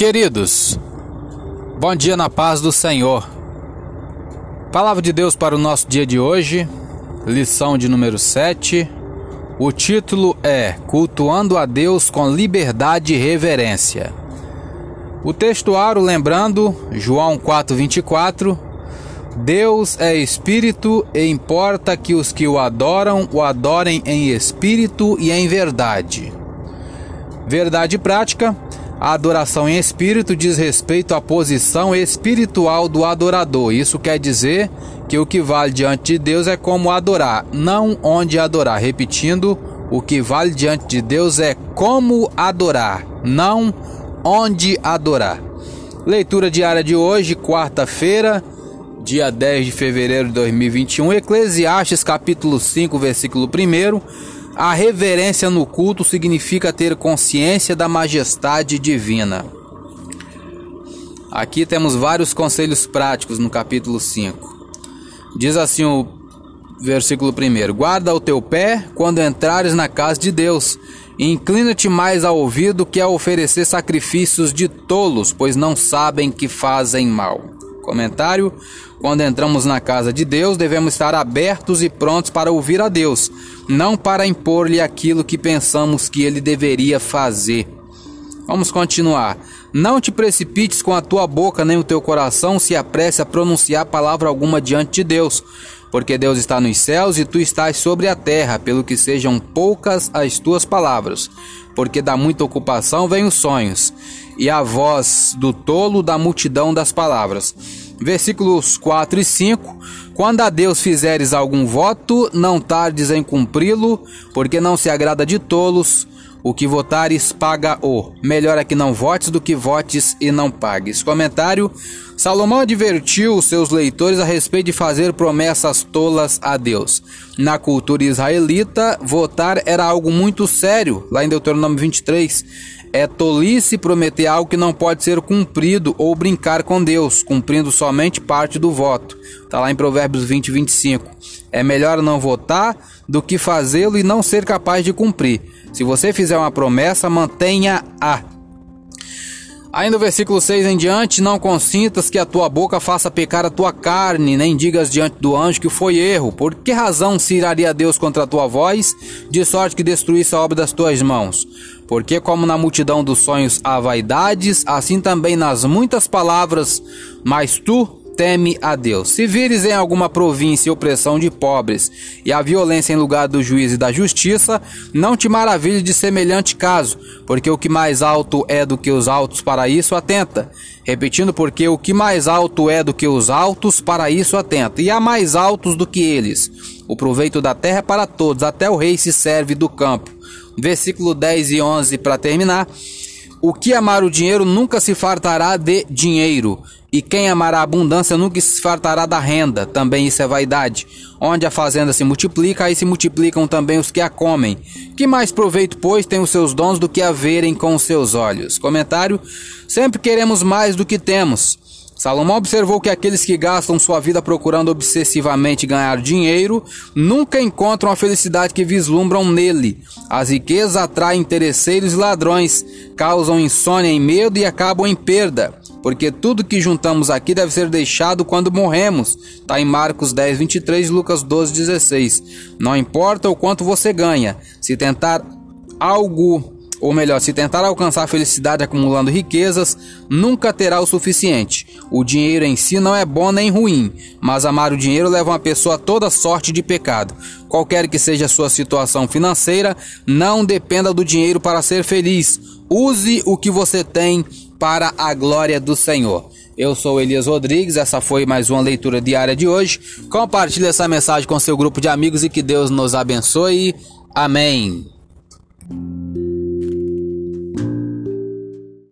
Queridos, bom dia na paz do Senhor. Palavra de Deus para o nosso dia de hoje, lição de número 7. O título é Cultuando a Deus com liberdade e reverência. O textuário lembrando João 4:24, Deus é espírito e importa que os que o adoram o adorem em espírito e em verdade. Verdade prática: a adoração em espírito diz respeito à posição espiritual do adorador. Isso quer dizer que o que vale diante de Deus é como adorar, não onde adorar. Repetindo, o que vale diante de Deus é como adorar, não onde adorar. Leitura diária de hoje, quarta-feira, dia 10 de fevereiro de 2021, Eclesiastes capítulo 5, versículo 1 a reverência no culto significa ter consciência da majestade divina. Aqui temos vários conselhos práticos no capítulo 5. Diz assim o versículo 1: Guarda o teu pé quando entrares na casa de Deus, e inclina-te mais ao ouvido que a oferecer sacrifícios de tolos, pois não sabem que fazem mal. Comentário: Quando entramos na casa de Deus, devemos estar abertos e prontos para ouvir a Deus, não para impor-lhe aquilo que pensamos que ele deveria fazer. Vamos continuar. Não te precipites com a tua boca nem o teu coração se apresse a pronunciar palavra alguma diante de Deus, porque Deus está nos céus e tu estás sobre a terra, pelo que sejam poucas as tuas palavras, porque da muita ocupação vêm os sonhos, e a voz do tolo da multidão das palavras. Versículos 4 e 5: Quando a Deus fizeres algum voto, não tardes em cumpri-lo, porque não se agrada de tolos. O que votares, paga-o. Melhor é que não votes do que votes e não pagues. Comentário: Salomão advertiu seus leitores a respeito de fazer promessas tolas a Deus. Na cultura israelita, votar era algo muito sério, lá em Deuteronômio 23. É tolice prometer algo que não pode ser cumprido ou brincar com Deus, cumprindo somente parte do voto. Está lá em Provérbios 20, 25. É melhor não votar do que fazê-lo e não ser capaz de cumprir. Se você fizer uma promessa, mantenha-a. Ainda o versículo 6 em diante: Não consintas que a tua boca faça pecar a tua carne, nem digas diante do anjo que foi erro. Por que razão se iraria Deus contra a tua voz, de sorte que destruísse a obra das tuas mãos? Porque, como na multidão dos sonhos há vaidades, assim também nas muitas palavras, mas tu teme a Deus. Se vires em alguma província opressão de pobres e a violência em lugar do juízo e da justiça, não te maravilhes de semelhante caso, porque o que mais alto é do que os altos para isso atenta. Repetindo, porque o que mais alto é do que os altos para isso atenta, e há mais altos do que eles. O proveito da terra é para todos, até o rei se serve do campo. Versículo 10 e 11 para terminar. O que amar o dinheiro nunca se fartará de dinheiro, e quem amar a abundância nunca se fartará da renda. Também isso é vaidade. Onde a fazenda se multiplica, aí se multiplicam também os que a comem. Que mais proveito, pois, tem os seus dons do que a verem com os seus olhos? Comentário: Sempre queremos mais do que temos. Salomão observou que aqueles que gastam sua vida procurando obsessivamente ganhar dinheiro nunca encontram a felicidade que vislumbram nele. As riquezas atraem interesseiros e ladrões, causam insônia e medo e acabam em perda. Porque tudo que juntamos aqui deve ser deixado quando morremos. Está em Marcos 10, 23 e Lucas 12, 16. Não importa o quanto você ganha, se tentar algo ou melhor, se tentar alcançar a felicidade acumulando riquezas, nunca terá o suficiente. O dinheiro em si não é bom nem ruim, mas amar o dinheiro leva uma pessoa a toda sorte de pecado. Qualquer que seja a sua situação financeira, não dependa do dinheiro para ser feliz. Use o que você tem para a glória do Senhor. Eu sou Elias Rodrigues, essa foi mais uma leitura diária de hoje. Compartilhe essa mensagem com seu grupo de amigos e que Deus nos abençoe. Amém.